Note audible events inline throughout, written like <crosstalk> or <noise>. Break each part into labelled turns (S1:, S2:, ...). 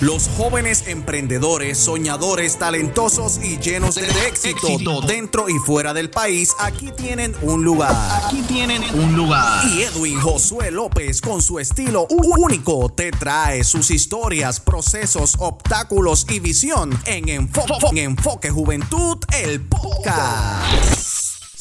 S1: Los jóvenes emprendedores, soñadores, talentosos y llenos de éxito, dentro y fuera del país, aquí tienen un lugar.
S2: Aquí tienen un lugar.
S1: Y Edwin Josué López, con su estilo único, te trae sus historias, procesos, obstáculos y visión en Enfoque, en Enfoque Juventud, el podcast.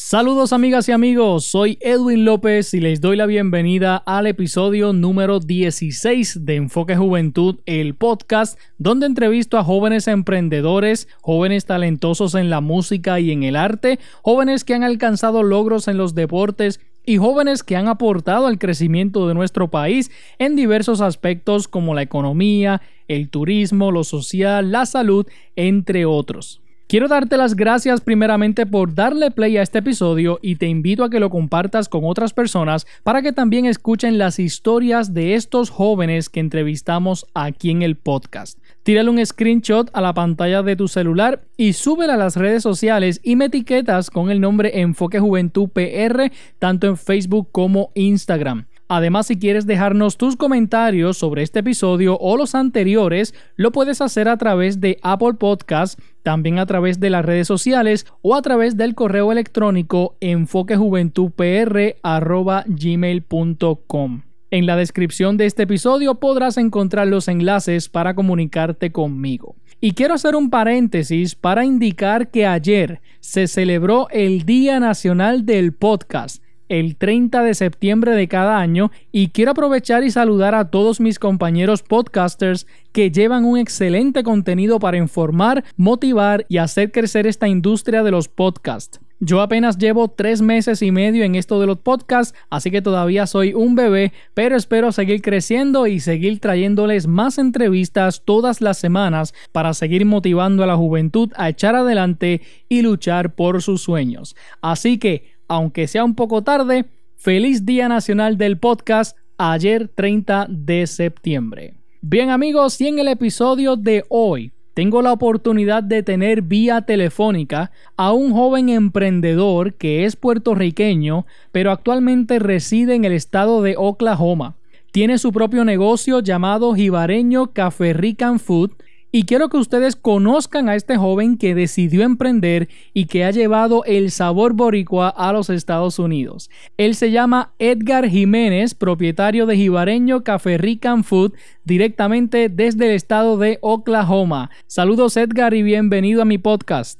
S3: Saludos amigas y amigos, soy Edwin López y les doy la bienvenida al episodio número 16 de Enfoque Juventud, el podcast donde entrevisto a jóvenes emprendedores, jóvenes talentosos en la música y en el arte, jóvenes que han alcanzado logros en los deportes y jóvenes que han aportado al crecimiento de nuestro país en diversos aspectos como la economía, el turismo, lo social, la salud, entre otros. Quiero darte las gracias primeramente por darle play a este episodio y te invito a que lo compartas con otras personas para que también escuchen las historias de estos jóvenes que entrevistamos aquí en el podcast. Tírale un screenshot a la pantalla de tu celular y súbela a las redes sociales y me etiquetas con el nombre Enfoque Juventud PR tanto en Facebook como Instagram. Además, si quieres dejarnos tus comentarios sobre este episodio o los anteriores, lo puedes hacer a través de Apple Podcast, también a través de las redes sociales o a través del correo electrónico enfoquejuventudpr@gmail.com. En la descripción de este episodio podrás encontrar los enlaces para comunicarte conmigo. Y quiero hacer un paréntesis para indicar que ayer se celebró el Día Nacional del Podcast el 30 de septiembre de cada año y quiero aprovechar y saludar a todos mis compañeros podcasters que llevan un excelente contenido para informar, motivar y hacer crecer esta industria de los podcasts. Yo apenas llevo tres meses y medio en esto de los podcasts, así que todavía soy un bebé, pero espero seguir creciendo y seguir trayéndoles más entrevistas todas las semanas para seguir motivando a la juventud a echar adelante y luchar por sus sueños. Así que aunque sea un poco tarde, feliz Día Nacional del Podcast ayer 30 de septiembre. Bien amigos, y en el episodio de hoy tengo la oportunidad de tener vía telefónica a un joven emprendedor que es puertorriqueño, pero actualmente reside en el estado de Oklahoma. Tiene su propio negocio llamado Jibareño Café Rican Food y quiero que ustedes conozcan a este joven que decidió emprender y que ha llevado el sabor boricua a los Estados Unidos. Él se llama Edgar Jiménez, propietario de Jibareño Café Rican Food, directamente desde el estado de Oklahoma. Saludos Edgar y bienvenido a mi podcast.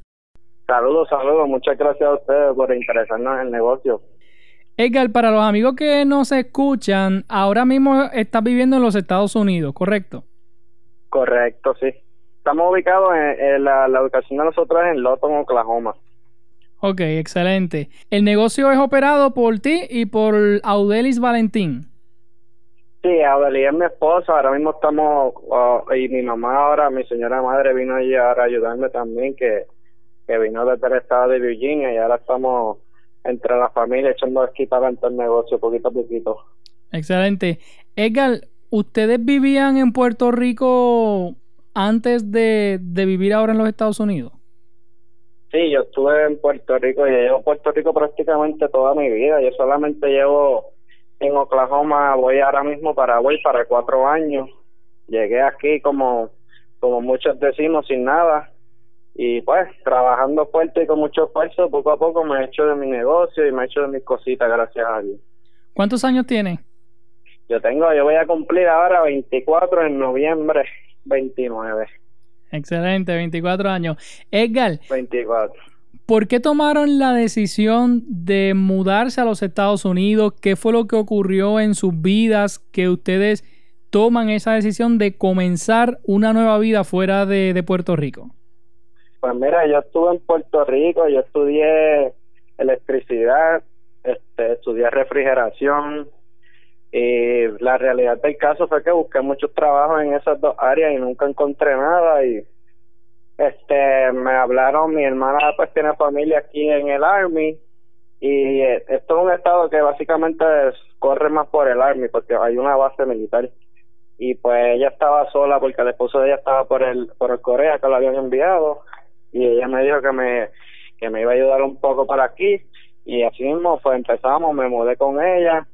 S4: Saludos, saludos. Muchas gracias a ustedes por interesarnos en el negocio.
S3: Edgar, para los amigos que nos escuchan, ahora mismo estás viviendo en los Estados Unidos, ¿correcto?
S4: Correcto, sí. Estamos ubicados en, la, ubicación de nosotros en Lawton, Oklahoma.
S3: Ok, excelente. El negocio es operado por ti y por Audelis Valentín.
S4: Sí, Audelis es mi esposa. Ahora mismo estamos, uh, y mi mamá ahora, mi señora madre vino allí ahora a ayudarme también, que, que vino desde el estado de Virginia y ahora estamos entre la familia echando aquí para el negocio poquito a poquito.
S3: Excelente. Edgar, ¿ustedes vivían en Puerto Rico antes de, vivir ahora en los Estados Unidos?
S4: Sí, yo estuve en Puerto Rico y llevo Puerto Rico prácticamente toda mi vida. Yo solamente llevo en Oklahoma, voy ahora mismo para voy para cuatro años. Llegué aquí como como muchos decimos sin nada y pues trabajando fuerte y con mucho esfuerzo poco a poco me he hecho de mi negocio y me he hecho de mis cositas gracias a Dios.
S3: ¿Cuántos años tiene?
S4: Yo tengo, yo voy a cumplir ahora 24 en noviembre 29.
S3: Excelente, 24 años. Edgar.
S4: 24.
S3: ¿Por qué tomaron la decisión de mudarse a los Estados Unidos? ¿Qué fue lo que ocurrió en sus vidas que ustedes toman esa decisión de comenzar una nueva vida fuera de, de Puerto Rico?
S4: Pues mira, yo estuve en Puerto Rico, yo estudié electricidad, este, estudié refrigeración, y la realidad del caso fue que busqué muchos trabajos en esas dos áreas y nunca encontré nada y este me hablaron mi hermana pues tiene familia aquí en el army y esto es un estado que básicamente corre más por el army porque hay una base militar. Y pues ella estaba sola porque el esposo de ella estaba por el por el Corea que lo habían enviado y ella me dijo que me que me iba a ayudar un poco para aquí y así mismo pues empezamos me mudé con ella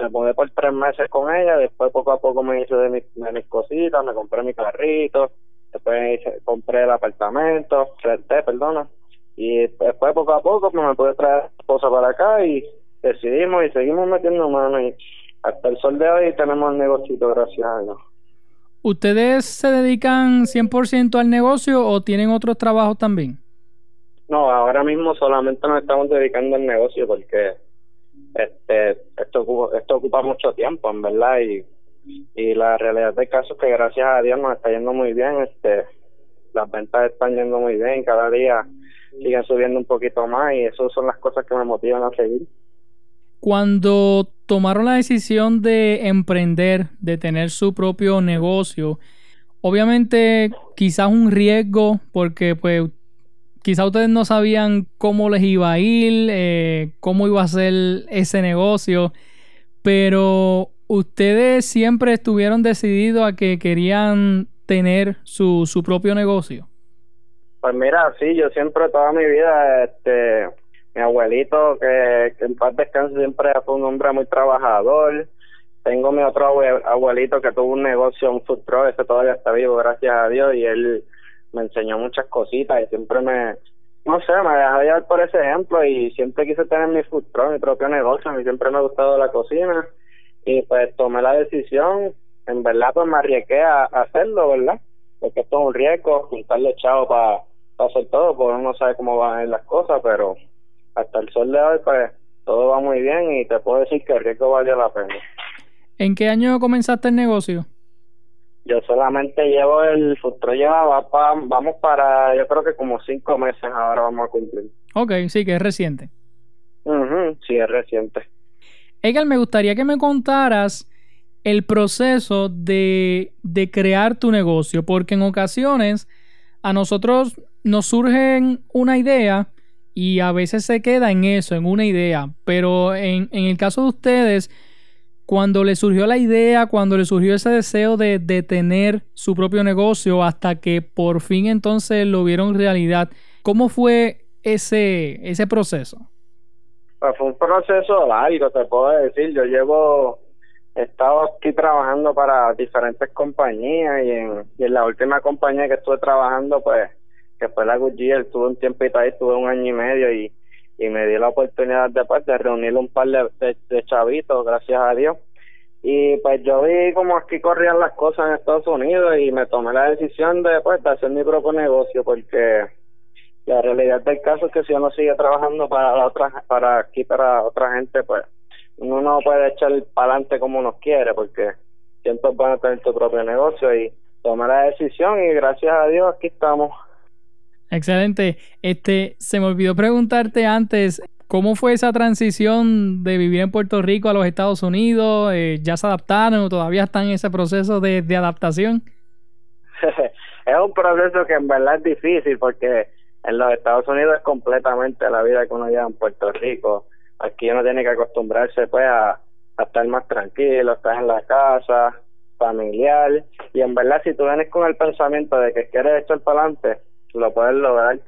S4: me mudé por tres meses con ella, después poco a poco me hice de, de mis cositas, me compré mi carrito, después compré el apartamento, renté, perdona, y después poco a poco pues, me pude traer a esposa para acá y decidimos y seguimos metiendo mano y hasta el sol de hoy tenemos el negocio, gracias a Dios.
S3: ¿Ustedes se dedican 100% al negocio o tienen otros trabajos también?
S4: No, ahora mismo solamente nos estamos dedicando al negocio porque este esto esto ocupa mucho tiempo, en verdad, y, y la realidad del caso es que gracias a Dios nos está yendo muy bien, este las ventas están yendo muy bien, cada día siguen subiendo un poquito más y eso son las cosas que me motivan a seguir.
S3: Cuando tomaron la decisión de emprender, de tener su propio negocio, obviamente quizás un riesgo porque pues quizás ustedes no sabían cómo les iba a ir, eh, cómo iba a ser ese negocio, pero ustedes siempre estuvieron decididos a que querían tener su, su propio negocio.
S4: Pues mira, sí, yo siempre toda mi vida, este, mi abuelito, que, en paz descanse, siempre fue un hombre muy trabajador. Tengo mi otro abuelito que tuvo un negocio, un food truck, ese todavía está vivo, gracias a Dios, y él me enseñó muchas cositas y siempre me, no sé, me dejaba llevar por ese ejemplo y siempre quise tener mi truck, mi propio negocio, a mí siempre me ha gustado la cocina y pues tomé la decisión, en verdad pues me arriesgué a, hacerlo, ¿verdad? Porque esto es un riesgo, juntarle chavo para hacer todo, porque uno no sabe cómo van a ir las cosas, pero hasta el sol de hoy pues todo va muy bien y te puedo decir que el riesgo vale la pena.
S3: ¿En qué año comenzaste el negocio?
S4: Yo solamente llevo el futuro lleva vamos para yo creo que como cinco meses ahora vamos a cumplir.
S3: Ok, sí que es reciente.
S4: sí es reciente.
S3: Egal, me gustaría que me contaras el proceso de, de crear tu negocio, porque en ocasiones a nosotros nos surge una idea y a veces se queda en eso, en una idea, pero en, en el caso de ustedes, cuando le surgió la idea, cuando le surgió ese deseo de, de tener su propio negocio, hasta que por fin entonces lo vieron realidad, ¿cómo fue ese, ese proceso?
S4: Pues fue un proceso largo, te puedo decir. Yo llevo, he estado aquí trabajando para diferentes compañías y en, y en la última compañía que estuve trabajando, pues que fue la Goodyear, estuve un tiempito ahí, estuve un año y medio y, y me di la oportunidad después de reunir un par de, de, chavitos, gracias a Dios. Y pues yo vi como aquí corrían las cosas en Estados Unidos y me tomé la decisión de, pues, de hacer mi propio negocio porque la realidad del caso es que si uno sigue trabajando para la otra, para aquí, para otra gente, pues uno no puede echar para adelante como uno quiere porque siempre van a tener tu propio negocio y tomé la decisión y gracias a Dios aquí estamos.
S3: Excelente. Este, se me olvidó preguntarte antes, ¿cómo fue esa transición de vivir en Puerto Rico a los Estados Unidos? Eh, ¿Ya se adaptaron o todavía están en ese proceso de, de adaptación? <laughs>
S4: es un proceso que en verdad es difícil porque en los Estados Unidos es completamente la vida que uno lleva en Puerto Rico. Aquí uno tiene que acostumbrarse pues a, a estar más tranquilo, estar en la casa, familiar. Y en verdad si tú vienes con el pensamiento de que quieres echar para adelante, lo puedes lograr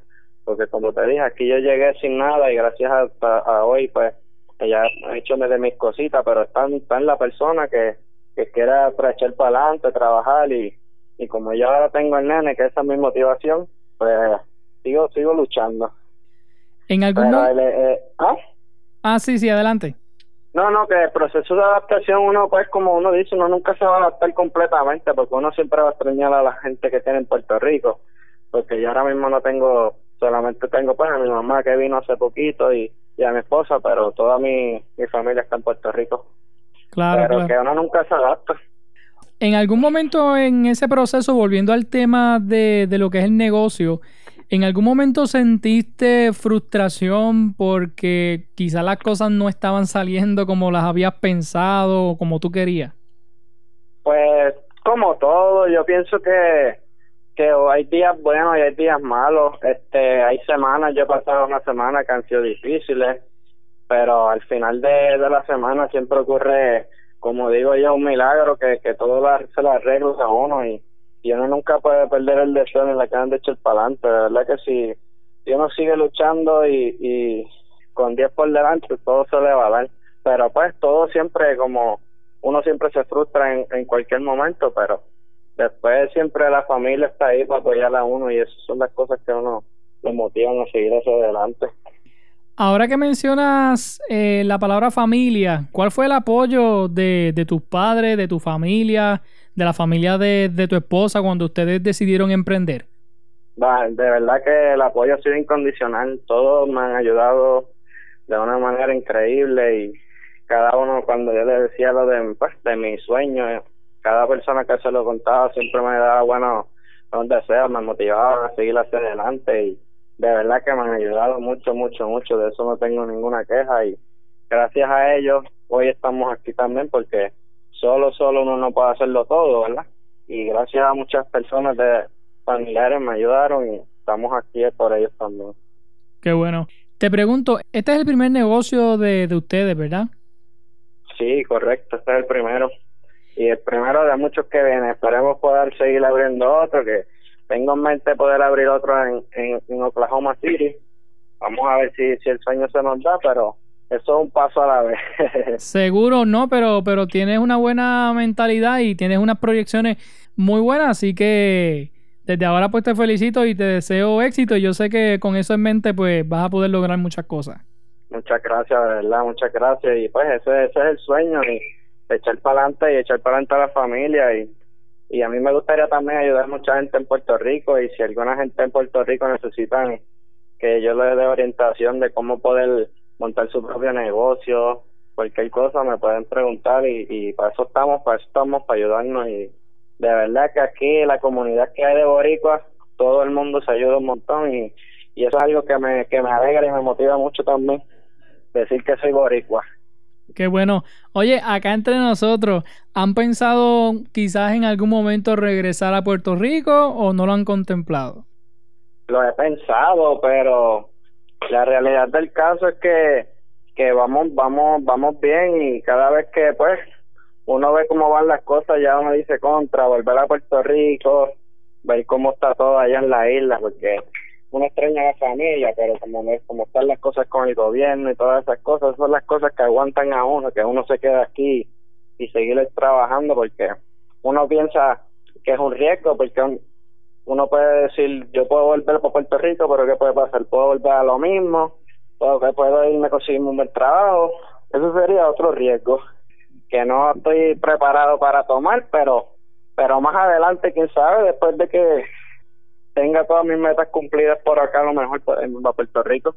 S4: porque como te dije aquí yo llegué sin nada y gracias a, hoy pues ella ha hecho de mis cositas pero está, está en la persona que, que quiera echar para adelante trabajar y, y como yo ahora tengo el nene que esa es mi motivación pues sigo sigo luchando.
S3: En algún
S4: eh, ¿ah?
S3: ah sí sí adelante.
S4: No, no, que el proceso de adaptación uno, pues como uno dice, uno nunca se va a adaptar completamente porque uno siempre va a extrañar a la gente que tiene en Puerto Rico porque yo ahora mismo no tengo, solamente tengo pues a mi mamá que vino hace poquito y, y a mi esposa, pero toda mi, mi familia está en Puerto Rico.
S3: Claro.
S4: Pero que uno nunca se adapta.
S3: En algún momento en ese proceso, volviendo al tema de, de lo que es el negocio, ¿en algún momento sentiste frustración porque quizás las cosas no estaban saliendo como las habías pensado o como tú querías?
S4: Pues como todo, yo pienso que que hay días buenos y hay días malos. Este, hay semanas, yo he pasado una semana que han sido difíciles, pero al final de, de la semana siempre ocurre, como digo yo, un milagro que, que todo se lo arregla a uno y, y uno nunca puede perder el deseo en la que han de echar para adelante. De verdad que si, si uno sigue luchando y, y con 10 por delante, todo se le va a dar. pero pues todo siempre como uno siempre se frustra en, en cualquier momento, pero después siempre la familia está ahí para apoyar a uno y esas son las cosas que uno le motivan a seguir hacia adelante.
S3: Ahora que mencionas eh, la palabra familia, ¿cuál fue el apoyo de, de tus padres, de tu familia, de la familia de, de tu esposa cuando ustedes decidieron emprender?
S4: de verdad que el apoyo ha sido incondicional. Todos me han ayudado de una manera increíble y cada uno cuando yo le decía lo de, pues, de mi sueño, cada persona que se lo contaba siempre me daba buenos, buenos deseos, me motivaba a seguir hacia adelante y de verdad que me han ayudado mucho, mucho, mucho. De eso no tengo ninguna queja y gracias a ellos hoy estamos aquí también porque solo, solo uno no puede hacerlo todo, ¿verdad? Y gracias a muchas personas de familiares me ayudaron y estamos aquí por ellos también.
S3: Qué bueno. Te pregunto, este es el primer negocio de, de ustedes, ¿verdad?
S4: Sí, correcto, este es el primero. Y el primero de muchos que vienen. Esperemos poder seguir abriendo otro, que tengo en mente poder abrir otro en, en, Oklahoma City. Vamos a ver si, si el sueño se nos da, pero eso es un paso a la vez. <laughs>
S3: Seguro no, pero, pero tienes una buena mentalidad y tienes unas proyecciones muy buenas, así que desde ahora pues te felicito y te deseo éxito y yo sé que con eso en mente pues vas a poder lograr muchas cosas.
S4: Muchas gracias, de verdad, muchas gracias y pues ese, ese es el sueño y echar para adelante y echar para adelante a la familia. Y, y a mí me gustaría también ayudar a mucha gente en Puerto Rico. Y si alguna gente en Puerto Rico necesitan que yo les dé orientación de cómo poder montar su propio negocio, cualquier cosa me pueden preguntar. Y, y para eso estamos, para eso estamos, para ayudarnos. Y de verdad que aquí la comunidad que hay de Boricua, todo el mundo se ayuda un montón. Y, y eso es algo que me, que me alegra y me motiva mucho también, decir que soy boricua.
S3: Qué bueno. Oye, acá entre nosotros, ¿han pensado quizás en algún momento regresar a Puerto Rico o no lo han contemplado?
S4: Lo he pensado, pero la realidad del caso es que que vamos vamos vamos bien y cada vez que pues uno ve cómo van las cosas, ya uno dice contra, volver a Puerto Rico, ver cómo está todo allá en la isla, porque uno extraña a familia, pero como, como están las cosas con el gobierno y todas esas cosas, son las cosas que aguantan a uno, que uno se queda aquí y seguir trabajando, porque uno piensa que es un riesgo, porque uno puede decir, yo puedo volver para Puerto Rico, pero ¿qué puede pasar? Puedo volver a lo mismo, puedo, puedo irme a conseguir un buen trabajo, eso sería otro riesgo que no estoy preparado para tomar, pero pero más adelante, quién sabe, después de que tenga todas mis metas cumplidas por acá, a lo mejor pues, en Puerto Rico,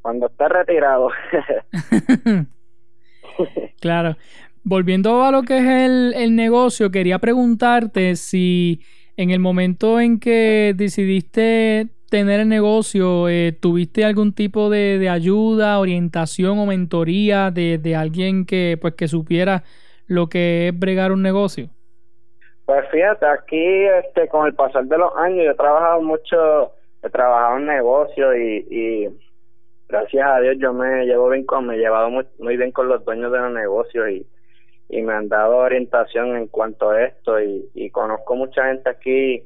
S4: cuando esté retirado. <laughs>
S3: claro. Volviendo a lo que es el, el negocio, quería preguntarte si en el momento en que decidiste tener el negocio, eh, ¿tuviste algún tipo de, de, ayuda, orientación o mentoría de, de, alguien que pues que supiera lo que es bregar un negocio?
S4: Pues fíjate, aquí este con el pasar de los años yo he trabajado mucho, he trabajado en negocio y, gracias a Dios yo me llevo bien con, me he llevado muy, bien con los dueños de los negocios y, y me han dado orientación en cuanto a esto y, y conozco mucha gente aquí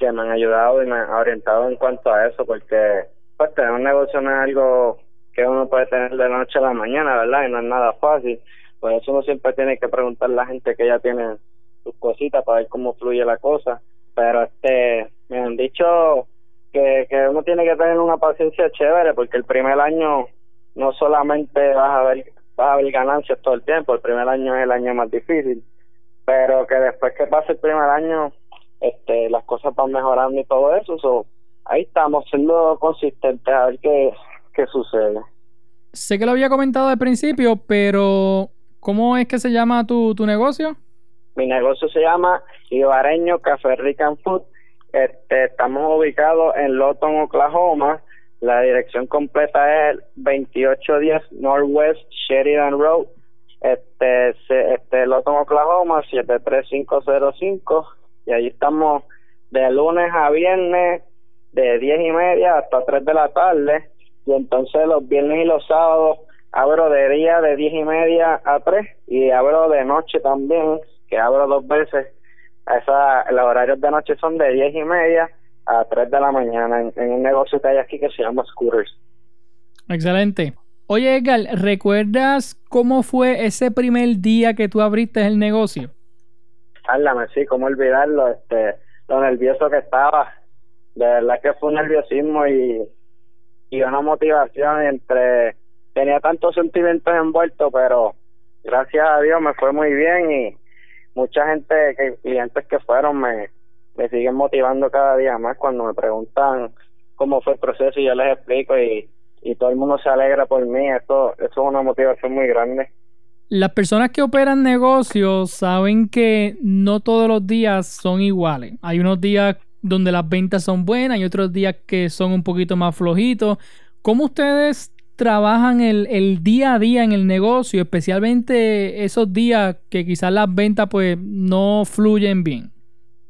S4: que me han ayudado y me han orientado en cuanto a eso, porque pues tener un negocio no es algo que uno puede tener de la noche a la mañana, ¿verdad? Y no es nada fácil. Por eso uno siempre tiene que preguntar a la gente que ya tiene sus cositas para ver cómo fluye la cosa. Pero este, me han dicho que, que uno tiene que tener una paciencia chévere, porque el primer año no solamente vas a ver, vas a ver ganancias todo el tiempo, el primer año es el año más difícil, pero que después que pase el primer año este las cosas van mejorando y todo eso so, ahí estamos siendo consistentes a ver qué, qué sucede
S3: sé que lo había comentado al principio pero ¿cómo es que se llama tu, tu negocio?
S4: Mi negocio se llama Ibareño Café Rican Food. Este, estamos ubicados en Lawton, Oklahoma. La dirección completa es 2810 Northwest Sheridan Road. Este, este Lawton, Oklahoma 73505 y ahí estamos de lunes a viernes de diez y media hasta tres de la tarde. Y entonces los viernes y los sábados abro de día de diez y media a tres y abro de noche también que abro dos veces esa los horarios de noche son de diez y media a tres de la mañana en, un negocio que hay aquí que se llama Scooters
S3: excelente Oye, Edgar, ¿recuerdas cómo fue ese primer día que tú abriste el negocio?
S4: Háblame, sí, cómo olvidarlo, este, lo nervioso que estaba. De verdad que fue un nerviosismo y, y una motivación entre... Tenía tantos sentimientos envueltos, pero gracias a Dios me fue muy bien y mucha gente, que, clientes que fueron, me, me siguen motivando cada día más cuando me preguntan cómo fue el proceso y yo les explico y, y todo el mundo se alegra por mí. Esto, eso es una motivación muy grande.
S3: Las personas que operan negocios saben que no todos los días son iguales. Hay unos días donde las ventas son buenas y otros días que son un poquito más flojitos. ¿Cómo ustedes trabajan el, el día a día en el negocio, especialmente esos días que quizás las ventas pues no fluyen bien?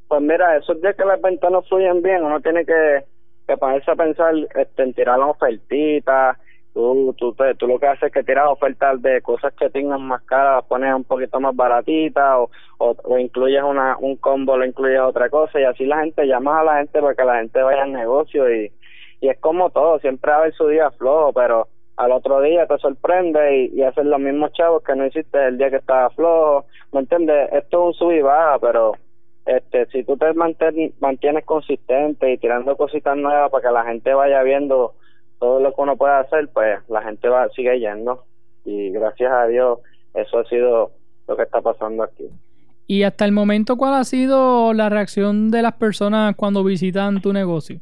S4: Pues mira, esos días que las ventas no fluyen bien, uno tiene que, que ponerse a pensar este, en tirar las ofertitas. Tú, tú, te, tú lo que haces es que tiras ofertas de cosas que tengan más caras, las pones un poquito más baratitas o, o, o, incluyes una, un combo, lo incluyes otra cosa y así la gente llamas a la gente para que la gente vaya al negocio y, y es como todo, siempre va a haber su día flojo, pero al otro día te sorprende y, haces los mismos chavos que no hiciste el día que estaba flojo, ¿me entiendes? Esto es un sub y baja, pero este si tú te mantienes consistente y tirando cositas nuevas para que la gente vaya viendo todo lo que uno puede hacer, pues la gente va sigue yendo y gracias a Dios eso ha sido lo que está pasando aquí.
S3: Y hasta el momento, ¿cuál ha sido la reacción de las personas cuando visitan tu negocio?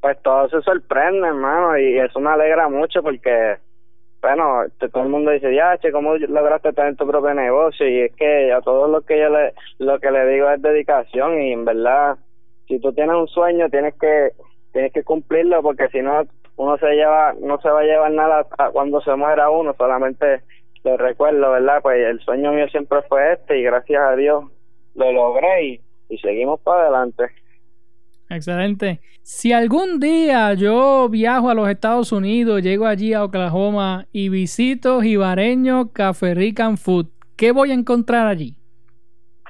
S4: Pues todo se sorprende, hermano, y eso me alegra mucho porque, bueno, todo el mundo dice, ya, che, ¿cómo lograste tener tu propio negocio? Y es que a todo lo que yo le, lo que le digo es dedicación y en verdad, si tú tienes un sueño, tienes que, tienes que cumplirlo porque si no, uno se lleva, no se va a llevar nada cuando se muera uno, solamente lo recuerdo, ¿verdad? Pues el sueño mío siempre fue este y gracias a Dios lo logré y seguimos para adelante.
S3: Excelente. Si algún día yo viajo a los Estados Unidos, llego allí a Oklahoma y visito Jibareño Café Rican Food, ¿qué voy a encontrar allí?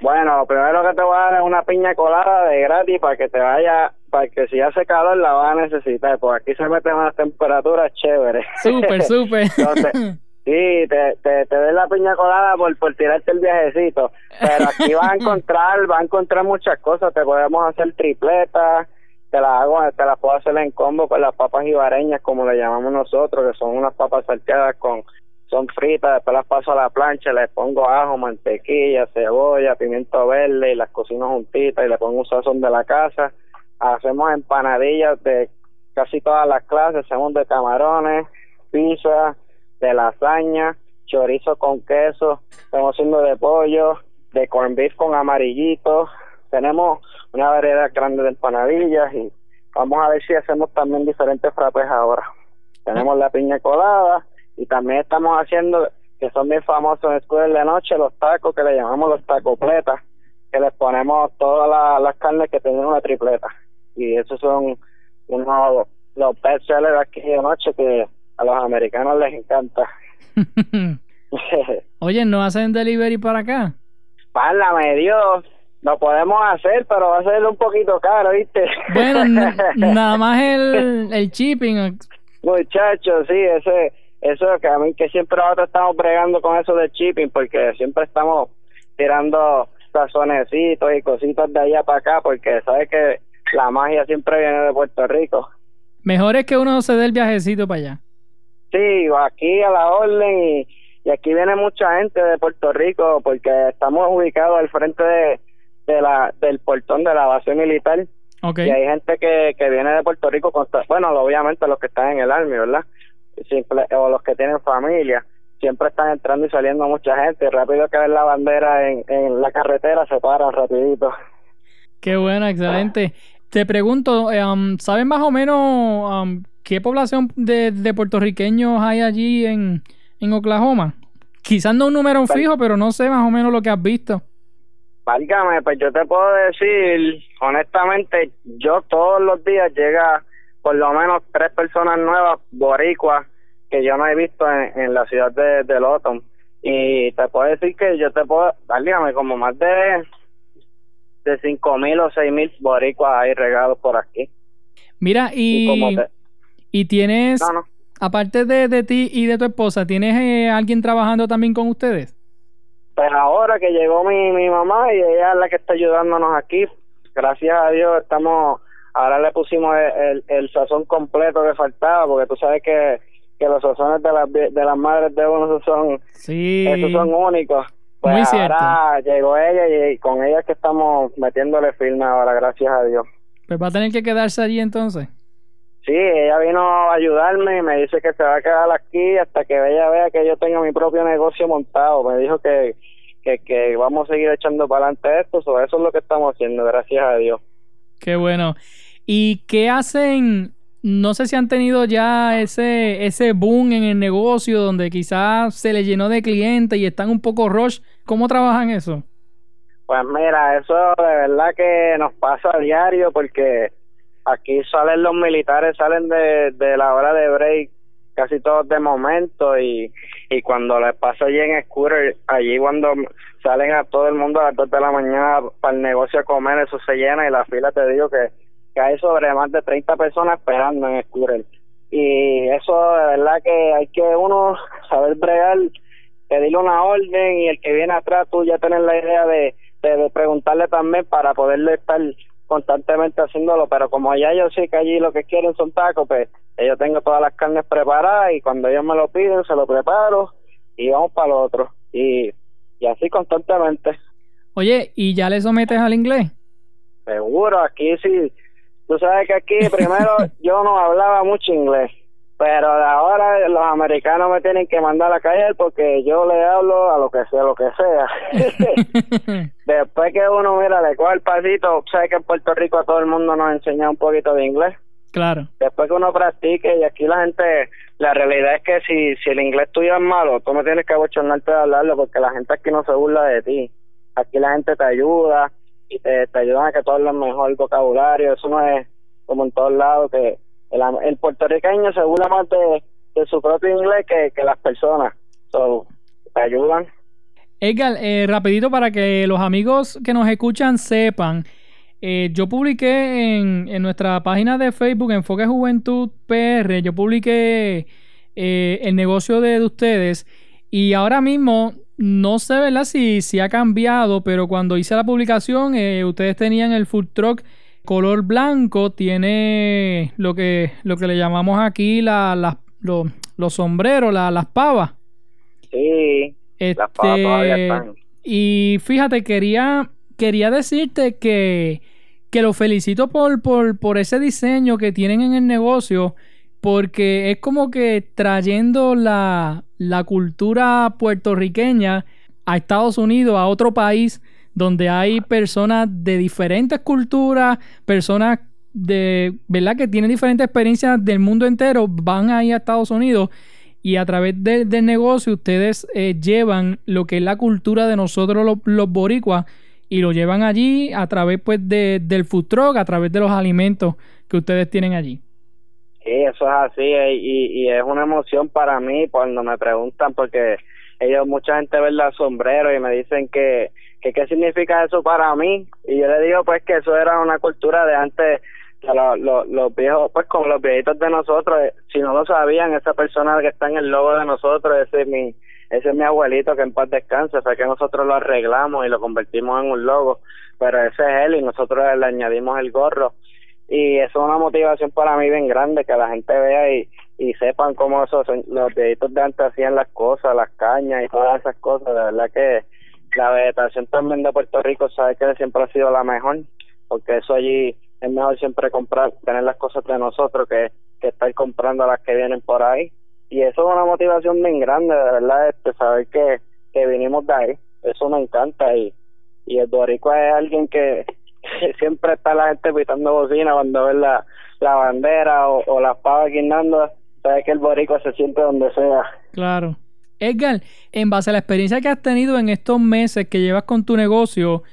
S4: Bueno, lo primero que te voy a dar es una piña colada de gratis para que te vaya, para que si hace calor la vas a necesitar, porque aquí se meten unas temperaturas chéveres.
S3: Súper, súper. <laughs> <laughs>
S4: Sí, te, te, te doy la piña colada por, por tirarte el viajecito. Pero aquí vas a <laughs> encontrar, vas a encontrar muchas cosas. Te podemos hacer tripletas, te las hago, te las puedo hacer en combo con las papas ibareñas, como le llamamos nosotros, que son unas papas salteadas con, son fritas, después las paso a la plancha, les pongo ajo, mantequilla, cebolla, pimiento verde y las cocino juntitas y le pongo un sazón de la casa. Hacemos empanadillas de casi todas las clases, hacemos de camarones, pizza, de lasaña, chorizo con queso, estamos haciendo de pollo, de corn con amarillito, tenemos una variedad grande de empanadillas y vamos a ver si hacemos también diferentes frappes ahora. Tenemos la piña colada y también estamos haciendo, que son bien famosos en escuela de noche, los tacos que le llamamos los tacopletas, que les ponemos todas la, las carnes que tienen una tripleta. Y esos son unos los best sellers aquí de noche que a los americanos les encanta. <laughs>
S3: Oye, ¿no hacen delivery para acá?
S4: Pálame, Dios. Lo podemos hacer, pero va a ser un poquito caro, ¿viste?
S3: Bueno, <laughs> nada más el, el shipping.
S4: Muchachos, sí, ese, eso que a mí que siempre nosotros estamos bregando con eso de shipping, porque siempre estamos tirando sazonecitos y cositas de allá para acá, porque sabes que la magia siempre viene de Puerto Rico.
S3: Mejor es que uno se dé el viajecito para allá.
S4: Sí, aquí a la orden y, y aquí viene mucha gente de Puerto Rico porque estamos ubicados al frente de, de la del portón de la base militar.
S3: Okay.
S4: Y hay gente que, que viene de Puerto Rico, con, bueno, obviamente los que están en el Army, ¿verdad? Simple, o los que tienen familia. Siempre están entrando y saliendo mucha gente. Rápido que ven la bandera en, en la carretera, se paran rapidito.
S3: Qué bueno, excelente. Te pregunto, um, ¿sabes más o menos um, qué población de, de, puertorriqueños hay allí en, en Oklahoma? Quizás no un número fijo, pero no sé más o menos lo que has visto.
S4: Válgame, pues yo te puedo decir, honestamente, yo todos los días llega por lo menos tres personas nuevas, boricuas, que yo no he visto en, en la ciudad de, de Loton. Y te puedo decir que yo te puedo, válgame, como más de de cinco mil o seis mil boricuas hay regados por aquí.
S3: Mira, y,
S4: y,
S3: te... y tienes,
S4: no, no.
S3: aparte de, de ti y de tu esposa, ¿tienes eh, alguien trabajando también con ustedes?
S4: Pues ahora que llegó mi, mi mamá y ella es la que está ayudándonos aquí, gracias a Dios estamos, ahora le pusimos el, el, sazón completo que faltaba, porque tú sabes que, que los sazones de las, de las madres de uno son,
S3: sí.
S4: esos son únicos. Pues
S3: Muy cierto.
S4: ahora llegó ella y, con ella es que estamos metiéndole firme ahora, gracias a Dios.
S3: Pues va a tener que quedarse allí entonces.
S4: Sí, ella vino a ayudarme y me dice que se va a quedar aquí hasta que ella vea que yo tenga mi propio negocio montado. Me dijo que, que, que vamos a seguir echando para adelante esto, so, eso es lo que estamos haciendo, gracias a Dios.
S3: Qué bueno. ¿Y qué hacen? No sé si han tenido ya ese, ese boom en el negocio donde quizás se le llenó de clientes y están un poco rush. ¿Cómo trabajan eso?
S4: Pues mira, eso de verdad que nos pasa a diario porque aquí salen los militares, salen de, de la hora de break casi todos de momento y, y cuando les pasa allí en Scooter, allí cuando salen a todo el mundo a las 2 de la mañana para el negocio a comer, eso se llena y la fila te digo que, hay sobre más de 30 personas esperando en Scooter. Y eso de verdad que hay que uno saber bregar, pedirle una orden y el que viene atrás tú ya tener la idea de, de, de preguntarle también para poderle estar constantemente haciéndolo, pero como ya yo sé que allí lo que quieren son tacos, pues yo tengo todas las carnes preparadas y cuando ellos me lo piden se lo preparo y vamos para lo otro y, y así constantemente.
S3: Oye, ¿y ya le sometes al inglés?
S4: Seguro, aquí sí. Tú sabes que aquí primero <laughs> yo no hablaba mucho inglés, pero ahora los americanos me tienen que mandar a caer porque yo le hablo a lo que sea, lo que sea. <laughs> Después que uno, mira, le coge el pasito, sabes que en Puerto Rico a todo el mundo nos enseña un poquito de inglés.
S3: Claro.
S4: Después que uno practique y aquí la gente, la realidad es que si, si el inglés tuyo es malo, tú no tienes que abochornarte de hablarlo porque la gente aquí no se burla de ti. Aquí la gente te ayuda y te, te ayudan a que tú hables mejor vocabulario. Eso no es como en todos lados que el, el puertorriqueño se burla más de, de su propio inglés que, que las personas. So, te ayudan.
S3: Edgar, eh, rapidito para que los amigos que nos escuchan sepan, eh, yo publiqué en, en, nuestra página de Facebook, Enfoque Juventud PR, yo publiqué eh, el negocio de, de, ustedes y ahora mismo no sé ¿verdad? Si, si ha cambiado, pero cuando hice la publicación eh, ustedes tenían el food truck color blanco, tiene lo que, lo que le llamamos aquí la, la, lo, los sombreros, la, las pavas.
S4: Sí,
S3: este,
S4: las pavas todavía están.
S3: Y fíjate, quería quería decirte que, que lo felicito por, por, por, ese diseño que tienen en el negocio, porque es como que trayendo la, la cultura puertorriqueña a Estados Unidos, a otro país donde hay personas de diferentes culturas, personas de, ¿verdad? Que tienen diferentes experiencias del mundo entero, van ahí a Estados Unidos y a través de, del negocio ustedes eh, llevan lo que es la cultura de nosotros los, los boricuas y lo llevan allí a través pues de, del food truck, a través de los alimentos que ustedes tienen allí.
S4: Sí, eso es así y, y es una emoción para mí cuando me preguntan porque ellos mucha gente ve el sombrero y me dicen que, que qué significa eso para mí y yo le digo pues que eso era una cultura de antes que los, los, viejos pues como los viejitos de nosotros si no lo sabían esa persona que está en el logo de nosotros ese es mi ese es mi abuelito que en paz descanse, fue que nosotros lo arreglamos y lo convertimos en un logo, pero ese es él y nosotros le añadimos el gorro y eso es una motivación para mí bien grande que la gente vea y, y sepan cómo esos los viejitos de antes hacían las cosas, las cañas y todas esas cosas, de verdad que la vegetación también de Puerto Rico sabe que siempre ha sido la mejor, porque eso allí es mejor siempre comprar, tener las cosas de nosotros que, que estar comprando las que vienen por ahí. Y eso es una motivación bien grande, de verdad, este, saber que, que vinimos de ahí, eso me encanta y, y el boricua es alguien que <laughs> siempre está la gente pitando bocina cuando ve la, la bandera o, o las pavas guindando, sabe que el boricua se siente donde sea.
S3: Claro. Edgar, en base a la experiencia que has tenido en estos meses que llevas con tu negocio,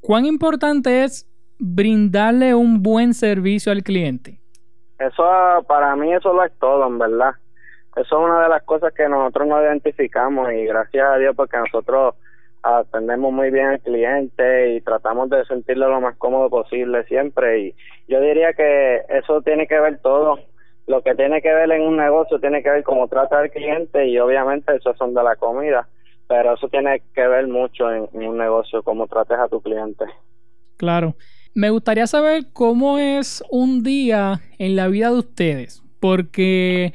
S3: ¿cuán importante es brindarle un buen servicio al cliente?
S4: Eso para mí eso lo es todo, en verdad eso es una de las cosas que nosotros no identificamos y gracias a Dios porque nosotros atendemos muy bien al cliente y tratamos de sentirlo lo más cómodo posible siempre y yo diría que eso tiene que ver todo lo que tiene que ver en un negocio tiene que ver cómo trata al cliente y obviamente eso son de la comida, pero eso tiene que ver mucho en, un negocio, cómo trates a tu cliente.
S3: Claro. Me gustaría saber cómo es un día en la vida de ustedes, porque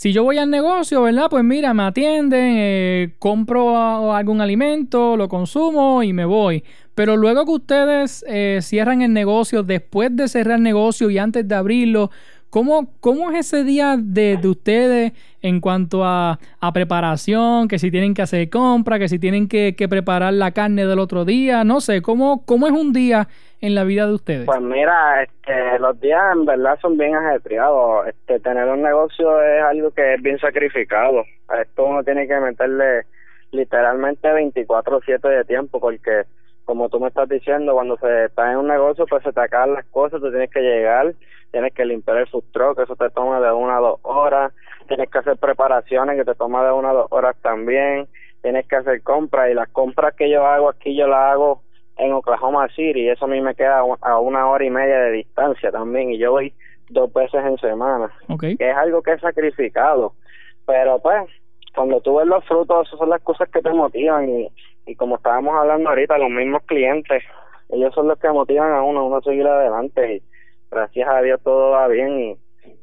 S3: si yo voy al negocio, ¿verdad? Pues mira, me atienden, eh, compro algún alimento, lo consumo y me voy. Pero luego que ustedes eh, cierran el negocio, después de cerrar el negocio y antes de abrirlo, ¿Cómo, ¿Cómo es ese día de, de ustedes en cuanto a, a, preparación? Que si tienen que hacer compra, que si tienen que, que, preparar la carne del otro día, no sé, ¿cómo, ¿cómo es un día en la vida de ustedes?
S4: Pues mira, este, los días en verdad son bien ajetreados. Este, tener un negocio es algo que es bien sacrificado. A esto uno tiene que meterle literalmente 24-7 de tiempo porque como tú me estás diciendo, cuando se está en un negocio, pues se te acaban las cosas, tú tienes que llegar, tienes que limpiar el food truck, eso te toma de una a dos horas, tienes que hacer preparaciones que te toma de una a dos horas también, tienes que hacer compras y las compras que yo hago aquí yo las hago en Oklahoma City y eso a mí me queda a una hora y media de distancia también y yo voy dos veces en semana,
S3: que
S4: es algo que he sacrificado, pero pues cuando tú ves los frutos, esas son las cosas que te motivan y y como estábamos hablando ahorita, los mismos clientes, ellos son los que motivan a uno, a uno a seguir adelante y gracias a Dios todo va bien y,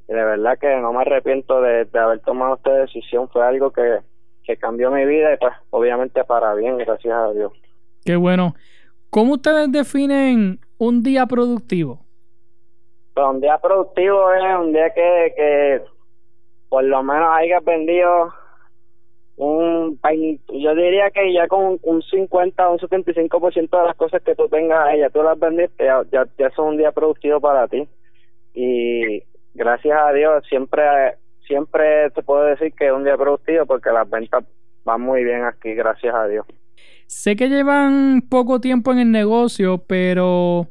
S4: de verdad que no me arrepiento de, haber tomado esta decisión, fue algo que, que cambió mi vida y pues obviamente para bien, gracias a Dios.
S3: Qué bueno. ¿Cómo ustedes definen un día productivo?
S4: Pues un día productivo es un día que, que por lo menos haya vendido un yo diría que ya con un 50 o un 75% de las cosas que tú tengas ya tú las vendiste ya, ya, son un día productivo para ti. Y gracias a Dios siempre siempre te puedo decir que es un día productivo porque las ventas van muy bien aquí gracias a Dios.
S3: Sé que llevan poco tiempo en el negocio pero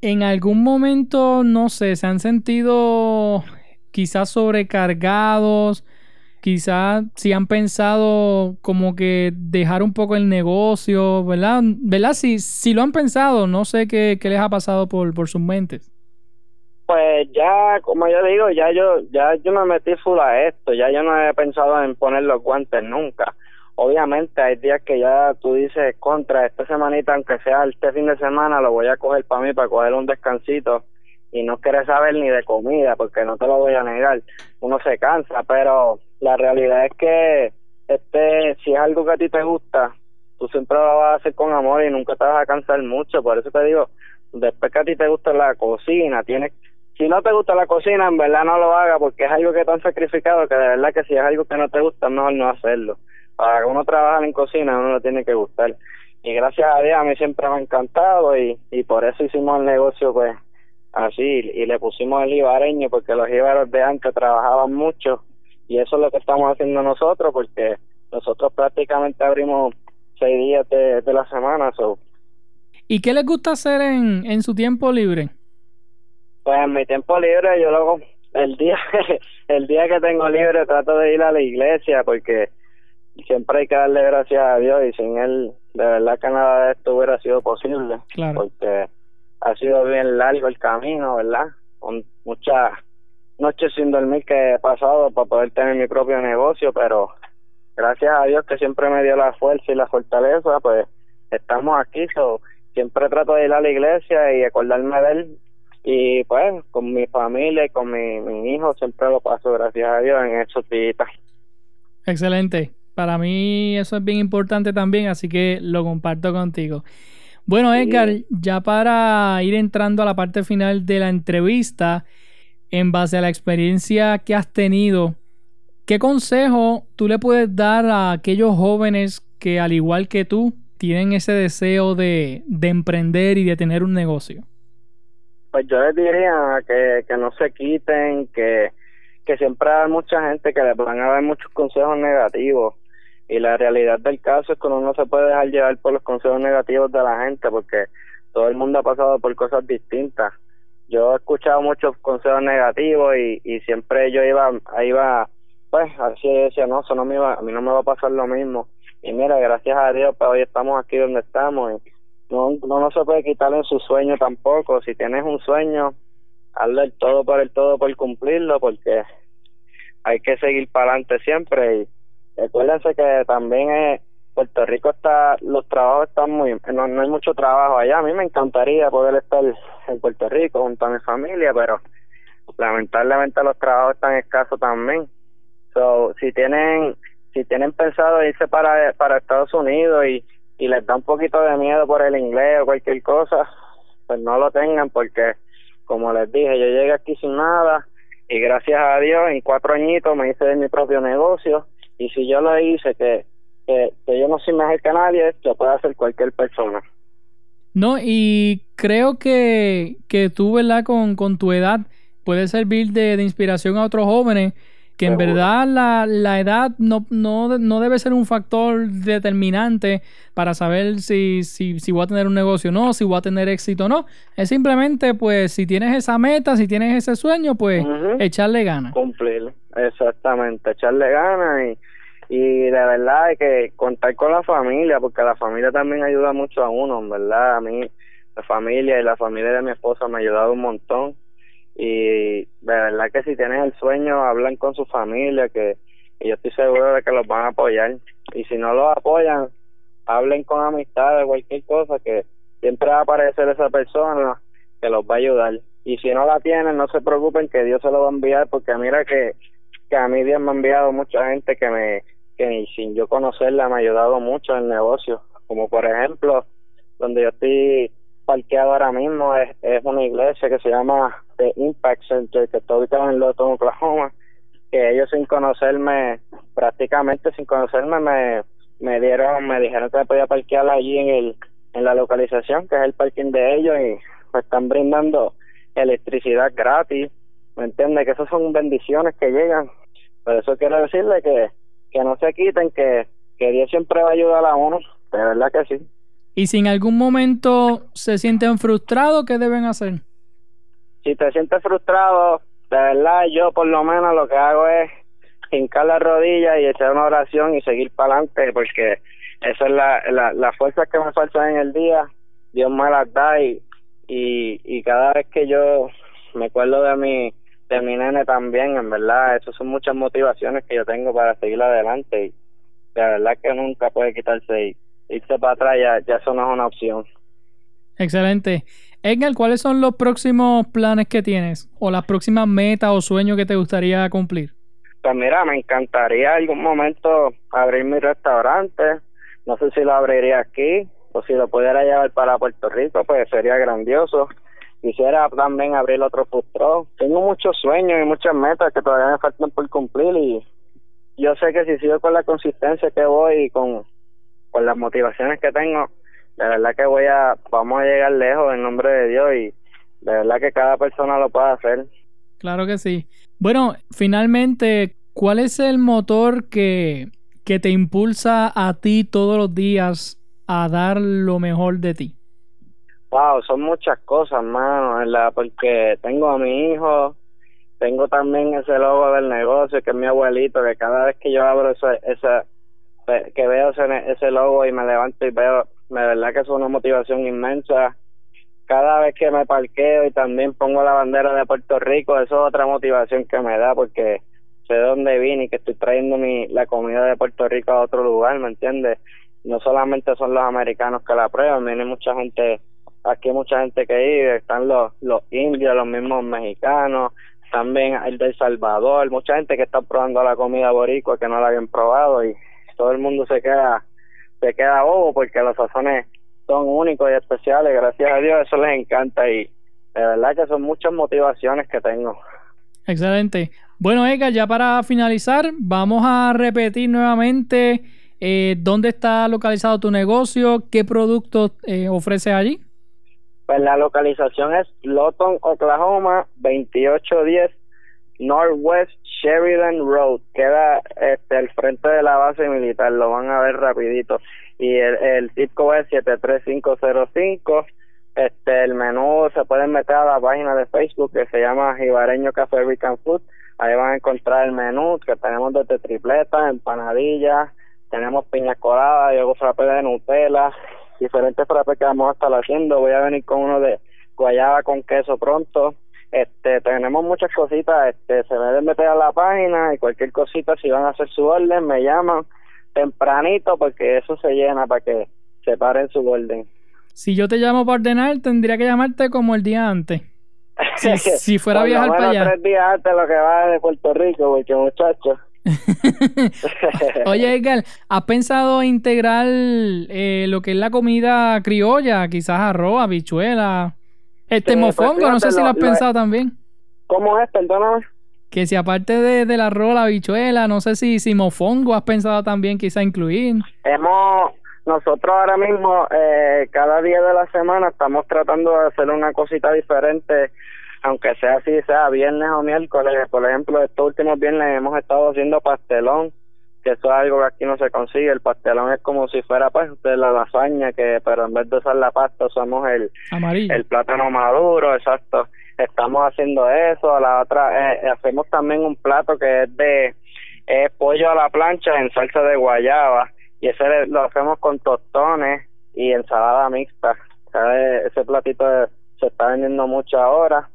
S3: en algún momento no sé se han sentido quizás sobrecargados quizás si han pensado como que dejar un poco el negocio, ¿verdad? ¿Verdad? Si, si lo han pensado, no sé qué, qué les ha pasado por, por sus mentes.
S4: Pues ya, como yo digo, ya yo ya yo me metí full a esto, ya yo no he pensado en poner los guantes nunca. Obviamente hay días que ya tú dices, contra, esta semanita, aunque sea este fin de semana, lo voy a coger para mí, para coger un descansito y no quieres saber ni de comida, porque no te lo voy a negar, uno se cansa, pero la realidad es que este si es algo que a ti te gusta tú siempre lo vas a hacer con amor y nunca te vas a cansar mucho. Por eso te digo después que a ti te gusta la cocina tienes si no te gusta la cocina en verdad no lo hagas porque es algo que te han sacrificado que de verdad que si es algo que no te gusta mejor no hacerlo. Para que uno trabaje en cocina uno lo tiene que gustar. Y gracias a Dios a mí siempre me ha encantado y, y por eso hicimos el negocio pues así y le pusimos el ibareño porque los ibaros de antes trabajaban mucho y eso es lo que estamos haciendo nosotros porque nosotros prácticamente abrimos seis días de, la semana. So.
S3: ¿Y qué les gusta hacer en, en su tiempo libre?
S4: Pues en mi tiempo libre yo luego el día <laughs> el día que tengo libre trato de ir a la iglesia porque siempre hay que darle gracias a Dios y sin él de verdad que nada de esto hubiera sido posible
S3: claro.
S4: porque ha sido bien largo el camino verdad con muchas noches sin dormir que he pasado para poder tener mi propio negocio, pero gracias a Dios que siempre me dio la fuerza y la fortaleza, pues estamos aquí, so, siempre trato de ir a la iglesia y acordarme de él y pues con mi familia y con mi, mi hijo siempre lo paso, gracias a Dios, en esos días.
S3: Excelente. Para mí eso es bien importante también, así que lo comparto contigo. Bueno, Edgar, ya para ir entrando a la parte final de la entrevista, en base a la experiencia que has tenido, ¿qué consejo tú le puedes dar a aquellos jóvenes que al igual que tú tienen ese deseo de, emprender y de tener un negocio?
S4: Pues yo les diría que, no se quiten, que, que siempre hay mucha gente que les van a dar muchos consejos negativos y la realidad del caso es que uno no se puede dejar llevar por los consejos negativos de la gente porque todo el mundo ha pasado por cosas distintas yo he escuchado muchos consejos negativos y, y siempre yo iba, iba, pues así decía, no, eso no me iba, a mí no me va a pasar lo mismo. Y mira, gracias a Dios, pues hoy estamos aquí donde estamos. Y no, no, no se puede quitar en su sueño tampoco. Si tienes un sueño, hazlo el todo por el todo por cumplirlo porque hay que seguir para adelante siempre y recuérdense que también es Puerto Rico está, los trabajos están muy, no, no hay mucho trabajo allá. A mí me encantaría poder estar en Puerto Rico junto a mi familia, pero lamentablemente los trabajos están escasos también. So, si tienen, si tienen pensado irse para, para Estados Unidos y, y les da un poquito de miedo por el inglés o cualquier cosa, pues no lo tengan porque, como les dije, yo llegué aquí sin nada y gracias a Dios en cuatro añitos me hice de mi propio negocio y si yo lo hice que que, yo no soy mejor que nadie, lo puede hacer cualquier persona.
S3: No, y creo que, que tú, ¿verdad? Con, con tu edad puedes servir de, de inspiración a otros jóvenes que en verdad la, la edad no, no, no, debe ser un factor determinante para saber si, si, si voy a tener un negocio o no, si voy a tener éxito o no. Es simplemente, pues, si tienes esa meta, si tienes ese sueño, pues, echarle ganas.
S4: Cumplir, exactamente, echarle ganas y y de verdad hay que contar con la familia porque la familia también ayuda mucho a uno verdad. A mí la familia y la familia de mi esposa me ha ayudado un montón. Y de verdad que si tienes el sueño hablan con su familia que, yo estoy seguro de que los van a apoyar. Y si no los apoyan hablen con amistades cualquier cosa que siempre va a aparecer esa persona que los va a ayudar. Y si no la tienen no se preocupen que Dios se lo va a enviar porque mira que que a mí Dios me ha enviado mucha gente que me que sin yo conocerla me ha ayudado mucho en el negocio. Como por ejemplo, donde yo estoy parqueado ahora mismo es, es una iglesia que se llama The Impact Center, que está ubicado en Lawton, Oklahoma, que ellos sin conocerme, prácticamente sin conocerme, me, me dieron, me dijeron que me podía parquear allí en el en la localización, que es el parking de ellos, y me están brindando electricidad gratis, ¿me entiendes? Que esas son bendiciones que llegan. Por eso quiero decirle que que no se quiten, que, que Dios siempre va a ayudar a uno, de verdad que sí.
S3: Y si en algún momento se sienten frustrados, ¿qué deben hacer?
S4: Si te sientes frustrado, de verdad yo por lo menos lo que hago es hincar la rodilla y echar una oración y seguir para adelante, porque esa es la, la, la fuerza que me falta en el día, Dios me las da y, y, y cada vez que yo me acuerdo de mi de mi nene también, en verdad, eso son muchas motivaciones que yo tengo para seguir adelante y la verdad que nunca puede quitarse y irse para atrás ya, ya eso no es una opción.
S3: Excelente. Edgar, ¿cuáles son los próximos planes que tienes o las próximas metas o sueños que te gustaría cumplir?
S4: Pues mira, me encantaría algún momento abrir mi restaurante. No sé si lo abriría aquí o si lo pudiera llevar para Puerto Rico, pues sería grandioso quisiera también abrir otro food Tengo muchos sueños y muchas metas que todavía me faltan por cumplir y yo sé que si sigo con la consistencia que voy y con, con las motivaciones que tengo, de verdad que voy a, vamos a llegar lejos en nombre de Dios y de verdad que cada persona lo puede hacer.
S3: Claro que sí. Bueno, finalmente, ¿cuál es el motor que, que te impulsa a ti todos los días a dar lo mejor de ti?
S4: Wow, son muchas cosas, mano, ¿verdad? Porque tengo a mi hijo, tengo también ese logo del negocio que es mi abuelito, que cada vez que yo abro ese, esa, que veo ese, ese logo y me levanto y veo, de verdad que es una motivación inmensa. Cada vez que me parqueo y también pongo la bandera de Puerto Rico, eso es otra motivación que me da porque sé dónde vine y que estoy trayendo mi, la comida de Puerto Rico a otro lugar, ¿me entiendes? No solamente son los americanos que la prueban, viene mucha gente aquí hay mucha gente que vive, están los, los indios, los mismos mexicanos, también el de El Salvador, mucha gente que está probando la comida boricua que no la habían probado y todo el mundo se queda se queda bobo porque los sazones son únicos y especiales, gracias a Dios eso les encanta y de verdad que son muchas motivaciones que tengo.
S3: Excelente. Bueno, Ega, ya para finalizar, vamos a repetir nuevamente eh, dónde está localizado tu negocio, qué productos eh, ofreces allí.
S4: Pues la localización es Lawton, Oklahoma, 2810 Northwest Sheridan Road. Queda este, al frente de la base militar, lo van a ver rapidito. Y el, el zip es 73505. Este, el menú se pueden meter a la página de Facebook que se llama Jibareño Café Rican Food. Ahí van a encontrar el menú que tenemos desde tripleta, empanadillas, tenemos piña colada, yogur frappé de Nutella, diferentes frappés que vamos a estar haciendo. Voy a venir con uno de guayaba con queso pronto Este, tenemos muchas cositas, este, se deben meter a la página y cualquier cosita, si van a hacer su orden, me llaman tempranito porque eso se llena para que se paren su orden.
S3: Si yo te llamo para ordenar, tendría que llamarte como el día antes. <laughs> Si, fuera a viajar para allá.
S4: tres días antes lo que va de Puerto Rico, porque muchacho. <laughs>
S3: Oye, Edgar, ¿has pensado integrar eh, lo que es la comida criolla? Quizás arroz, habichuela, este mofongo, no sé si lo has pensado también.
S4: ¿Cómo es? Perdóname.
S3: Que si aparte de, del arroz, la habichuela, no sé si, si mofongo has pensado también quizá incluir.
S4: Hemos, nosotros ahora mismo, eh, cada día de la semana estamos tratando de hacer una cosita diferente, aunque sea así, sea viernes o miércoles. Por ejemplo, estos últimos viernes hemos estado haciendo pastelón que eso es algo que aquí no se consigue. El pastelón es como si fuera pues de la lasaña, que pero en vez de usar la pasta usamos el, el plátano maduro, exacto. Estamos haciendo eso. La otra, eh, hacemos también un plato que es de pollo a la plancha en salsa de guayaba y ese lo hacemos con tostones y ensalada mixta. Ese platito se está vendiendo mucho ahora.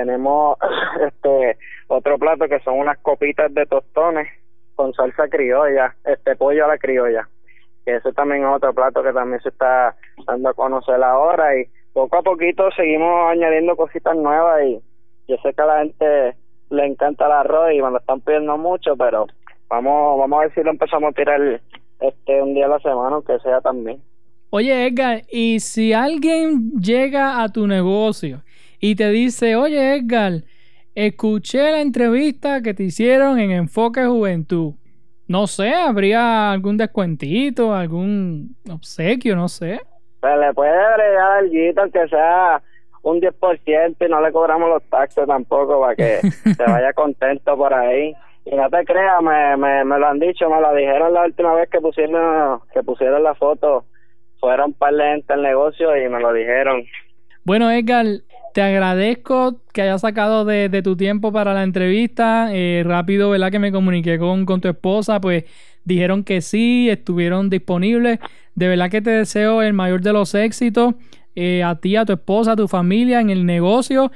S4: Tenemos <laughs> este otro plato que son unas copitas de tostones con salsa criolla, este pollo a la criolla. Que ese también es otro plato que también se está dando a conocer ahora y poco a poquito seguimos añadiendo cositas nuevas y yo sé que a la gente le encanta el arroz y me lo están pidiendo mucho, pero vamos vamos a ver si lo empezamos a tirar este un día a la semana, aunque sea también.
S3: Oye, Edgar, y si alguien llega a tu negocio y te dice, oye, Edgar, Escuché la entrevista que te hicieron en Enfoque Juventud. No sé, ¿habría algún descuentito, algún obsequio, no sé?
S4: Se le puede agregar algo que sea un 10% y no le cobramos los taxes tampoco para que <laughs> se vaya contento por ahí. Y no te creas, me, me, me lo han dicho, me lo dijeron la última vez que pusieron, que pusieron la foto. Fueron un par de gente al negocio y me lo dijeron.
S3: Bueno, Edgar, te agradezco que hayas sacado de, tu tiempo para la entrevista. Eh, rápido, ¿verdad? Que me comuniqué con, tu esposa, pues dijeron que sí, estuvieron disponibles. De verdad que te deseo el mayor de los éxitos eh, a ti, a tu esposa, a tu familia en el negocio.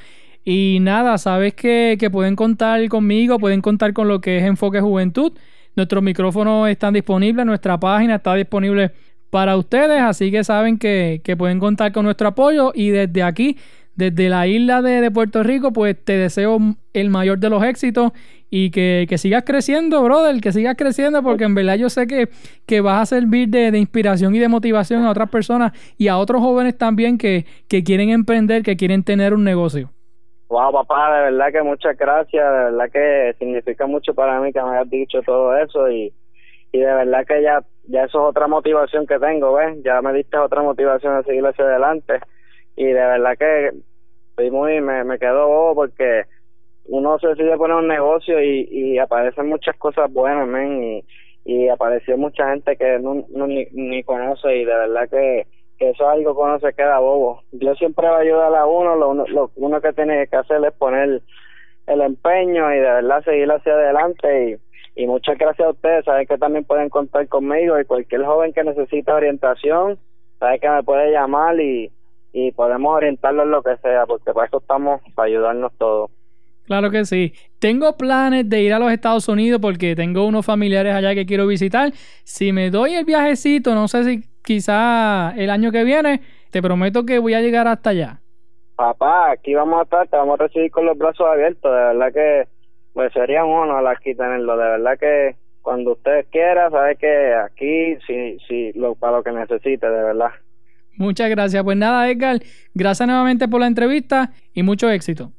S3: Y nada, sabes que pueden contar conmigo, pueden contar con lo que es Enfoque Juventud. Nuestros micrófonos están disponibles, nuestra página está disponible para ustedes, así que saben que, pueden contar con nuestro apoyo y desde aquí, desde la isla de, Puerto Rico, pues te deseo el mayor de los éxitos y que, sigas creciendo, brother, que sigas creciendo porque en verdad yo sé que, que vas a servir de, inspiración y de motivación a otras personas y a otros jóvenes también que, que quieren emprender, que quieren tener un negocio.
S4: Wow, papá, de verdad que muchas gracias, de verdad que significa mucho para mí que me hayas dicho todo eso y y de verdad que ya ya eso es otra motivación que tengo, ¿ves? Ya me diste otra motivación a seguir hacia adelante y de verdad que estoy muy me, me quedo bobo porque uno se decide poner un negocio y, y aparecen muchas cosas buenas, men, y, y apareció mucha gente que no, ni, ni conoce y de verdad que, que eso es algo que uno se queda bobo. Dios siempre va a ayudar a uno, lo, lo uno que tiene que hacer es poner el empeño y de verdad seguir hacia adelante y y muchas gracias a ustedes, saben que también pueden contar conmigo y cualquier joven que necesite orientación, sabe que me puede llamar y, y podemos orientarlo en lo que sea, porque para eso estamos, para ayudarnos todos.
S3: Claro que sí. Tengo planes de ir a los Estados Unidos porque tengo unos familiares allá que quiero visitar. Si me doy el viajecito, no sé si quizá el año que viene, te prometo que voy a llegar hasta allá.
S4: Papá, aquí vamos a estar, te vamos a recibir con los brazos abiertos. De verdad que pues sería un honor aquí tenerlo. De verdad que cuando usted quiera, sabe que aquí sí, sí, lo, para lo que necesite, de verdad.
S3: Muchas gracias. Pues nada, Edgar, gracias nuevamente por la entrevista y mucho éxito.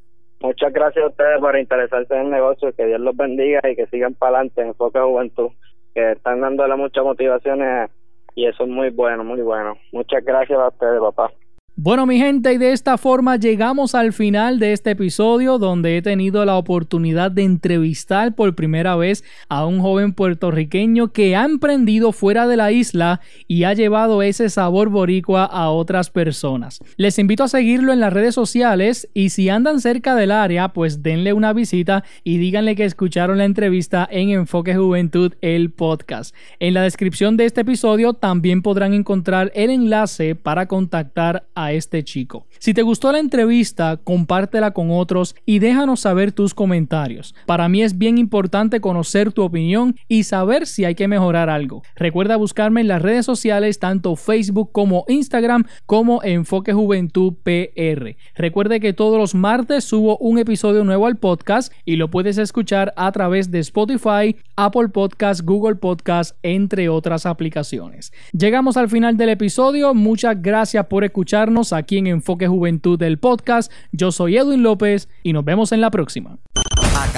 S4: Muchas gracias a ustedes por interesarse en el negocio, que Dios los bendiga y que sigan para adelante en Enfoque Juventud, que están dándole muchas motivaciones y eso es muy bueno, muy bueno. Muchas gracias a ustedes, papá.
S3: Bueno mi gente, y de esta forma llegamos al final de este episodio donde he tenido la oportunidad de entrevistar por primera vez a un joven puertorriqueño que ha emprendido fuera de la isla y ha llevado ese sabor boricua a otras personas. Les invito a seguirlo en las redes sociales y si andan cerca del área, pues denle una visita y díganle que escucharon la entrevista en Enfoque Juventud, el podcast. En la descripción de este episodio también podrán encontrar el enlace para contactar a este chico. Si te gustó la entrevista, compártela con otros y déjanos saber tus comentarios. Para mí es bien importante conocer tu opinión y saber si hay que mejorar algo. Recuerda buscarme en las redes sociales, tanto Facebook como Instagram, como Enfoque Juventud PR. Recuerde que todos los martes subo un episodio nuevo al podcast y lo puedes escuchar a través de Spotify, Apple Podcast, Google Podcast, entre otras aplicaciones. Llegamos al final del episodio. Muchas gracias por escucharnos aquí en Enfoque Juventud del podcast. Yo soy Edwin López y nos vemos en la próxima.